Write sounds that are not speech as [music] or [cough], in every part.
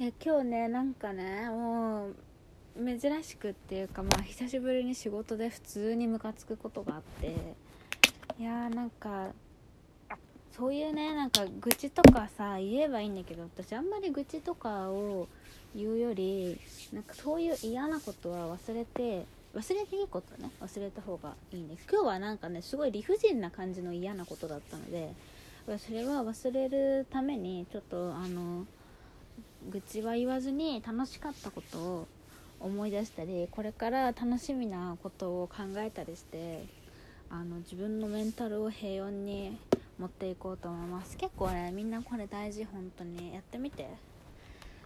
え今日ねなんかねもう珍しくっていうかまあ久しぶりに仕事で普通にムカつくことがあっていやーなんかそういうねなんか愚痴とかさ言えばいいんだけど私あんまり愚痴とかを言うよりなんかそういう嫌なことは忘れて忘れていいことね忘れた方がいいんです。今日はなんかねすごい理不尽な感じの嫌なことだったのでそれは忘れるためにちょっとあの愚痴は言わずに楽しかったことを思い出したりこれから楽しみなことを考えたりしてあの自分のメンタルを平穏に持っていこうと思います。結構ねみんなこれ大事本当にやってみて。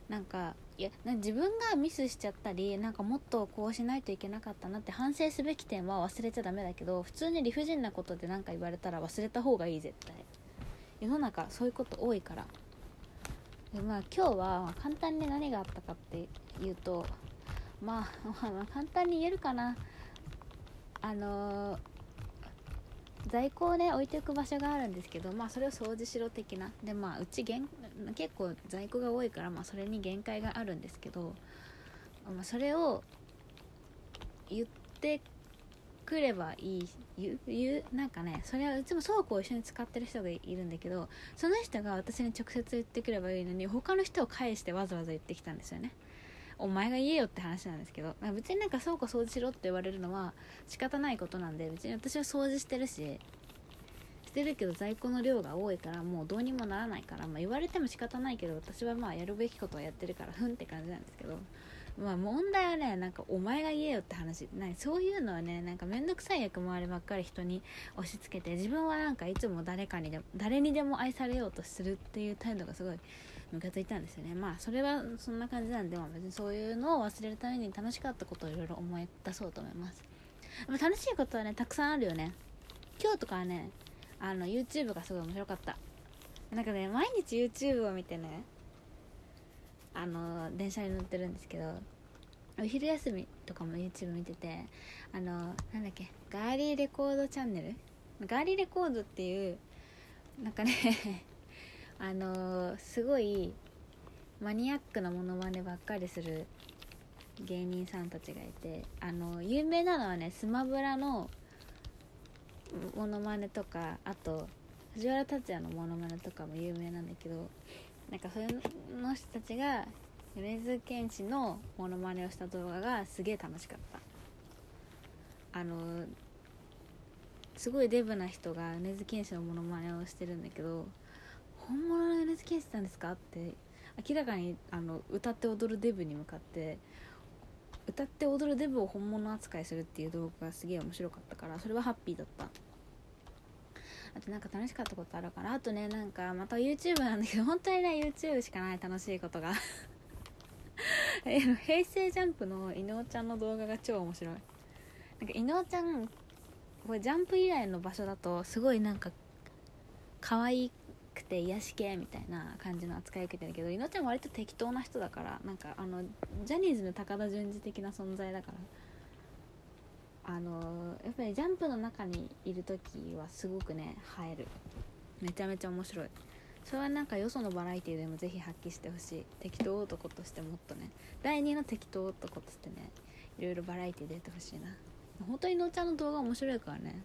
なんかいや自分がミスしちゃったりなんかもっとこうしないといけなかったなって反省すべき点は忘れちゃダメだけど普通に理不尽なことで何か言われたら忘れた方がいい絶対。世の中そういうこと多いから。でまあ今日は簡単に何があったかっていうとまあ、[laughs] まあ、簡単に言えるかな。あのー、在庫をね置いておく場所があるんですけどまあそれを掃除しろ的な。でまあうち結構在庫が多いからまあそれに限界があるんですけど、まあ、それを言ってくればいい言う言うなんかねそれはいつも倉庫を一緒に使ってる人がいるんだけどその人が私に直接言ってくればいいのに他の人を返してわざわざ言ってきたんですよね。お前が言えよって話なんですけど別になんか倉庫掃除しろって言われるのは仕方ないことなんで別に私は掃除してるししてるけど在庫の量が多いからもうどうにもならないから、まあ、言われても仕方ないけど私はまあやるべきことはやってるからふんって感じなんですけどまあ問題はねなんかお前が言えよって話。なそういうのはねなんか面倒くさい役回りばっかり人に押し付けて自分はなんかいつも誰かにでも誰にでも愛されようとするっていう態度がすごいムカついたんですよね。まあそれはそんな感じなんで、まあ、別にそういうのを忘れるために楽しかったことをいろいろ思い出そうと思います。楽しいことはねたくさんあるよね。今日とかはねあの YouTube がすごい面白かった。なんかね毎日 YouTube を見てねあの電車に乗ってるんですけどお昼休みとかも YouTube 見ててあのなんだっけガーリーレコードチャンネル？ガーリーレコードっていうなんかね [laughs] あの、すごいマニアックなものまねばっかりする芸人さんたちがいてあの有名なのはねスマブラのモノマネとかあと藤原竜也のモノマネとかも有名なんだけどなんかその人たちが米津玄師のモノマネをした動画がすげえ楽しかったあのすごいデブな人が米津玄師のモノマネをしてるんだけど本物の米津玄師さんですか?」って明らかにあの歌って踊るデブに向かって歌って踊るデブを本物扱いするっていう動画がすげえ面白かったからそれはハッピーだったあとなんか楽しかったことあるからあとねなんかまた YouTube なんだけど本当にね YouTube しかない楽しいことが。[laughs] 平成ジャンプの伊野尾ちゃんの動画が超面白い。なんか伊野尾ちゃんこれジャンプ以来の場所だとすごいなんか可愛くて癒し系みたいな感じの扱い受けてるけどいのちゃん割と適当な人だからなんかあのジャニーズの高田純次的な存在だから。あのやっぱりジャンプの中にいる時はすごくね映える。めちゃめちゃ面白い。それはなんかよそのバラエティーでもぜひ発揮してほしい。適当男としてもっとね。第2の適当男としてねいろいろバラエティー出てほしいな。本当にのちゃんの動画面白いからね。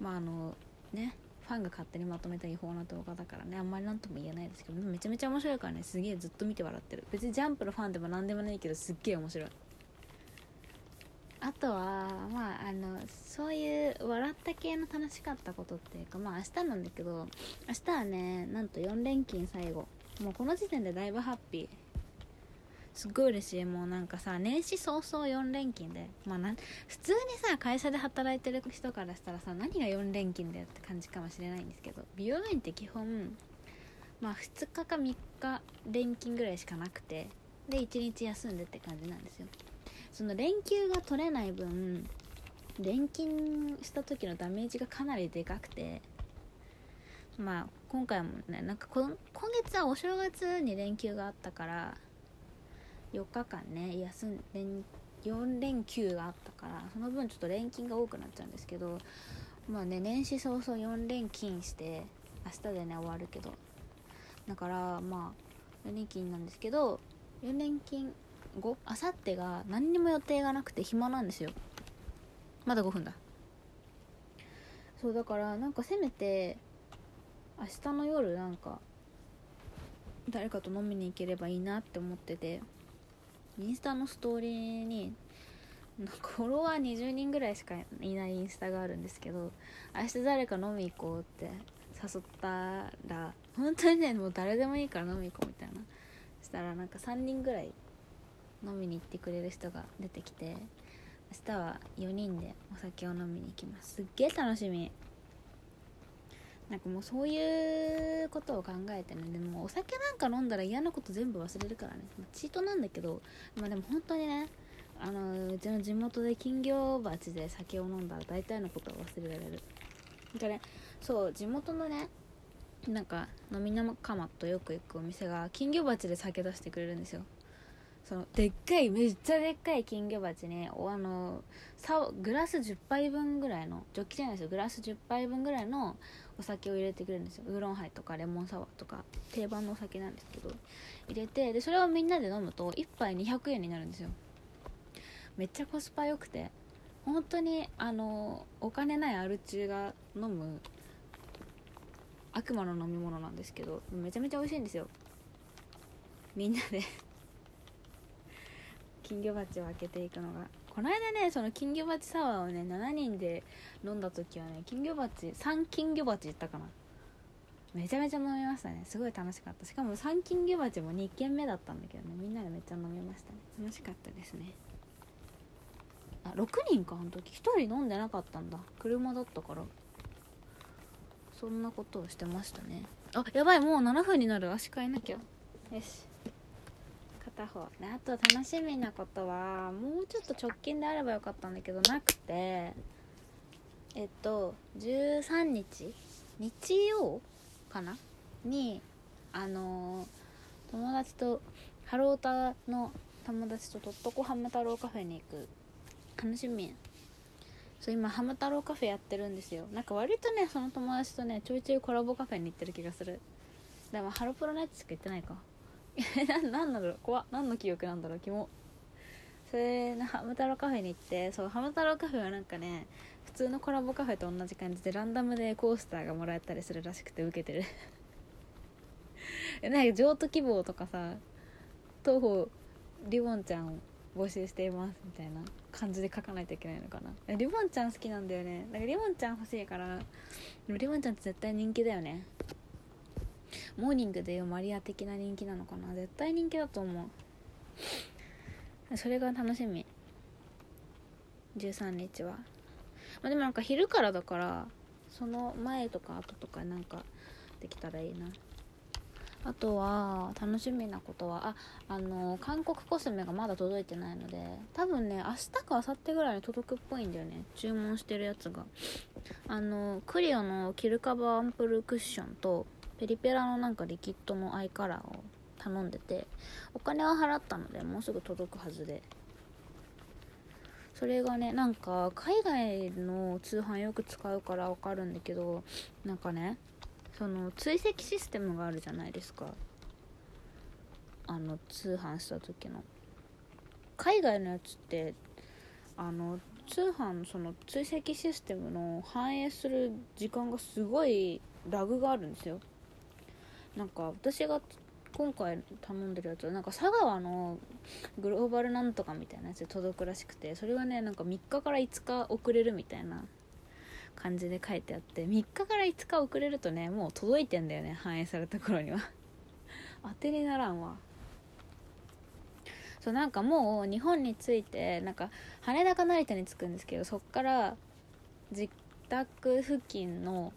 まああのねファンが勝手にまとめた違法な動画だからね。あんまり何とも言えないですけどめちゃめちゃ面白いからね。すげえずっと見て笑ってる。別にジャンプのファンでも何でもないけどすっげえ面白いあとはまああのそういう笑った系の楽しかったことっていうかまあ明日なんだけど明日はねなんと4連勤最後。もうこの時点でだいぶハッピー。すっごい嬉しい。もうなんかさ年始早々4連勤で。まあな普通にさ会社で働いてる人からしたらさ何が4連勤だよって感じかもしれないんですけど美容院って基本まあ2日か3日連勤ぐらいしかなくてで1日休んでって感じなんですよ。その連休が取れない分連勤した時のダメージがかなりでかくてまあ今回もねなんか今月はお正月に連休があったから4日間ね休ん連4連休があったからその分ちょっと連勤が多くなっちゃうんですけどまあね年始早々4連勤して明日でね終わるけど。だからまあ4連勤なんですけど4連勤後あさってが何にも予定がなくて暇なんですよ。まだ5分だ。そうだからなんかせめて明日の夜なんか誰かと飲みに行ければいいなって思っててインスタのストーリーにフォロワー20人ぐらいしかいないインスタがあるんですけど明日誰か飲み行こうって誘ったら本当にねもう誰でもいいから飲み行こうみたいな。したらなんか3人ぐらい飲みに行ってくれる人が出てきて明日は4人でお酒を飲みに行きます。すっげえ楽しみ。なんかもうそういうことを考えてねでもお酒なんか飲んだら嫌なこと全部忘れるからね、ま、チートなんだけどまあでも本当にねあのうちの地元で金魚鉢で酒を飲んだら大体のことは忘れられる。だねそう地元のねなんか飲み仲間とよく行くお店が金魚鉢で酒出してくれるんですよ。そのでっかいめっちゃでっかい金魚鉢にあのさグラス10杯分ぐらいのジョッキじゃないですよ。グラス10杯分ぐらいのお酒を入れてくれるんですよ。ウーロンハイとかレモンサワーとか定番のお酒なんですけど入れてでそれをみんなで飲むと1杯200円になるんですよ。めっちゃコスパ良くて本当にあのお金ないアル中が飲む悪魔の飲み物なんですけどめちゃめちゃ美味しいんですよ。みんなで。金魚鉢を開けていくのが。この間ねその金魚鉢サワーをね7人で飲んだ時はね金魚鉢3金魚鉢いったかな。めちゃめちゃ飲みましたね。すごい楽しかった。しかも3金魚鉢も2軒目だったんだけどね。みんなでめっちゃ飲みましたね。楽しかったですね。あ6人かあの時。1人飲んでなかったんだ。車だったから。そんなことをしてましたね。あやばいもう7分になる。足変えなきゃ。よし片方であと楽しみなことはもうちょっと直近であればよかったんだけどなくてえっと13日日曜かな？にあのー、友達とハロータの友達ととっとこハム太郎カフェに行く。楽しみ。そう今ハム太郎カフェやってるんですよ。なんか割とねその友達とねちょいちょいコラボカフェに行ってる気がする。でもハロプロのやつしか行ってないか。[laughs] ななんだろう怖何の記憶なんだろうキモそれのハム太郎カフェに行ってそうハム太郎カフェはなんかね普通のコラボカフェと同じ感じでランダムでコースターがもらえたりするらしくて受けてる。[laughs] なんか譲渡希望とかさ東方リボンちゃんを募集していますみたいな感じで書かないといけないのかな。リボンちゃん好きなんだよね。だからリボンちゃん欲しいからでもリボンちゃんって絶対人気だよね。モーニングでいうマリア的な人気なのかな？絶対人気だと思う。それが楽しみ。13日は、まあ、でもなんか昼からだからその前とか後とかなんかできたらいいな。あとは楽しみなことはああの韓国コスメがまだ届いてないので多分ね明日か明後日ぐらいに届くっぽいんだよね。注文してるやつが。あのクリオのキルカバーアンプルクッションとペリペラのなんかリキッドのアイカラーを頼んでてお金は払ったのでもうすぐ届くはずで。それがねなんか海外の通販よく使うからわかるんだけどなんかねその追跡システムがあるじゃないですか。あの通販した時の。海外のやつってあの通販その追跡システムの反映する時間がすごいラグがあるんですよ。なんか私が今回頼んでるやつはなんか佐川のグローバルなんとかみたいなやつで届くらしくてそれはねなんか3日から5日遅れるみたいな感じで書いてあって3日から5日遅れるとねもう届いてんだよね反映された頃には。[laughs] 当てにならんわ。そうなんかもう日本に着いてなんか羽田か成田に着くんですけどそっから自宅付近の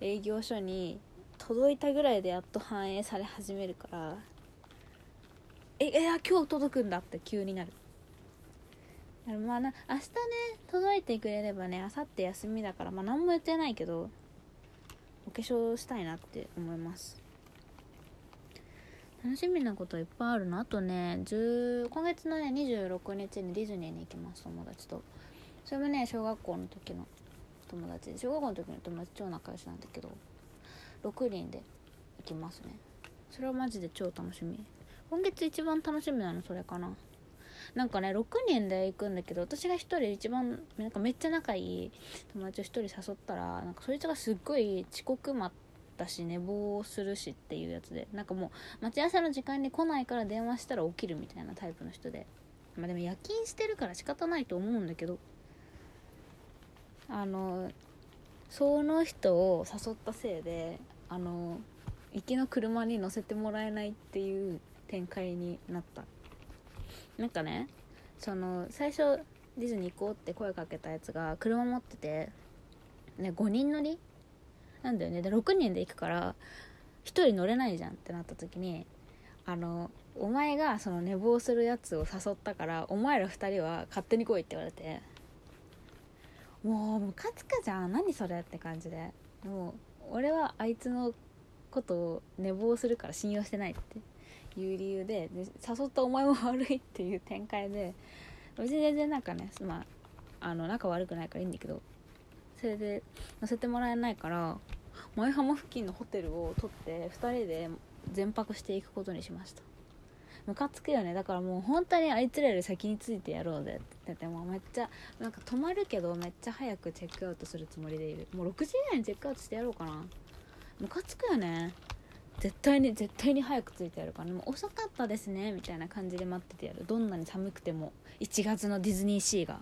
営業所に届いたぐらいでやっと反映され始めるから。えいや今日届くんだって急になる。まあな明日ね届いてくれればね明後日休みだからまあ何も言ってないけどお化粧したいなって思います。楽しみなこといっぱいあるの？あとね10今月のね26日にディズニーに行きます友達と。それもね小学校の時の友達。小学校の時の友達超仲良しなんだけど。6人で行きますね。それはマジで超楽しみ。今月一番楽しみなのそれかな。なんかね6人で行くんだけど私が1人一番なんかめっちゃ仲いい友達を1人誘ったらなんかそいつがすっごい遅刻待ったし寝坊するしっていうやつで。なんかもう待ち合わせの時間に来ないから電話したら起きるみたいなタイプの人で。まあでも夜勤してるから仕方ないと思うんだけど。あのその人を誘ったせいであの行きの車に乗せてもらえないっていう展開になった。なんかねその最初ディズニー行こうって声かけたやつが車持ってて、ね、5人乗り？なんだよね。で6人で行くから1人乗れないじゃんってなった時にあのお前がその寝坊するやつを誘ったからお前ら2人は勝手に来いって言われて。もうムカつくじゃん。何それって感じで。もう俺はあいつのことを寝坊するから信用してないっていう理由でで誘ったお前も悪いっていう展開で別に全然なんかねまあの仲悪くないからいいんだけどそれで乗せてもらえないから舞浜付近のホテルを取って2人で全泊していくことにしました。ムカつくよね。だからもう本当にあいつらより先についてやろうぜ。って言っててもめっちゃなんか止まるけどめっちゃ早くチェックアウトするつもりでいる。もう6時以内にチェックアウトしてやろうかな。ムカつくよね。絶対に絶対に早く着いてやるからもう遅かったですねみたいな感じで待っててやる。どんなに寒くても。1月のディズニーシーが。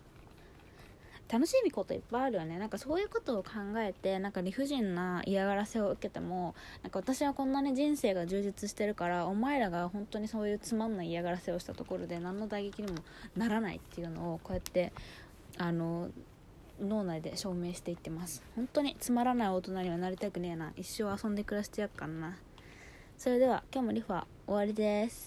楽しみこといっぱいあるよね。なんかそういうことを考えてなんか理不尽な嫌がらせを受けてもなんか私はこんなに人生が充実してるからお前らが本当にそういうつまんない嫌がらせをしたところで何の打撃にもならないっていうのをこうやってあの脳内で証明していってます。本当につまらない大人にはなりたくねえな。一生遊んで暮らしてやっかんな。それでは今日もリファ終わりです。